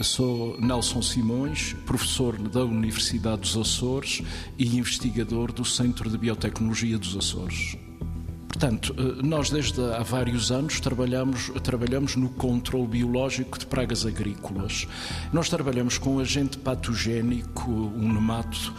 Sou Nelson Simões, professor da Universidade dos Açores e investigador do Centro de Biotecnologia dos Açores. Portanto, eh, nós desde há vários anos trabalhamos, trabalhamos no controle biológico de pragas agrícolas. Nós trabalhamos com um agente patogénico, um nemato,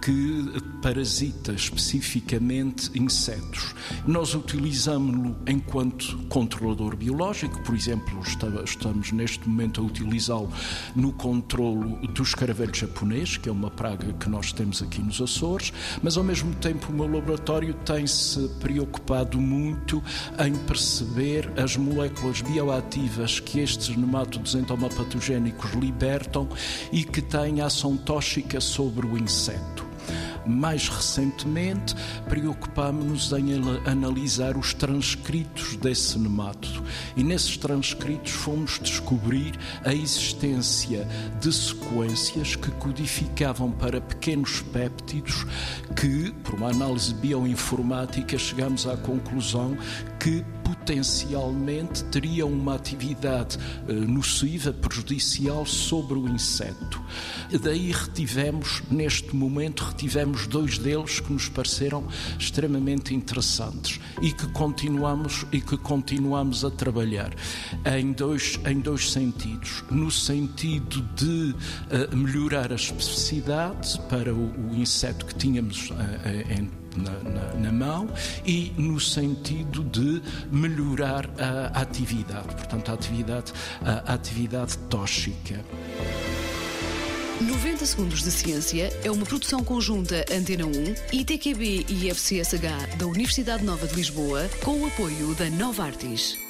que parasita especificamente insetos. Nós utilizamos-lo enquanto controlador biológico, por exemplo, estamos neste momento a utilizá-lo no controlo do escaravelho japonês, que é uma praga que nós temos aqui nos Açores, mas ao mesmo tempo o meu laboratório tem-se preocupado preocupado muito em perceber as moléculas bioativas que estes nematodos entomopatogénicos libertam e que têm ação tóxica sobre o inseto. Mais recentemente, preocupámos-nos em analisar os transcritos desse nemátodo e nesses transcritos fomos descobrir a existência de sequências que codificavam para pequenos péptidos que, por uma análise bioinformática, chegamos à conclusão que potencialmente teriam uma atividade eh, nociva, prejudicial sobre o inseto. Daí retivemos, neste momento, retivemos dois deles que nos pareceram extremamente interessantes e que continuamos e que continuamos a trabalhar em dois em dois sentidos, no sentido de uh, melhorar a especificidade para o, o inseto que tínhamos uh, em na, na, na, mão e no sentido de melhorar a, atividade, portanto, a atividade, a, atividade tóxica. 90 Segundos de Ciência é uma produção conjunta Antena 1, ITQB e FCSH da Universidade Nova de Lisboa, com o apoio da Nova Artis.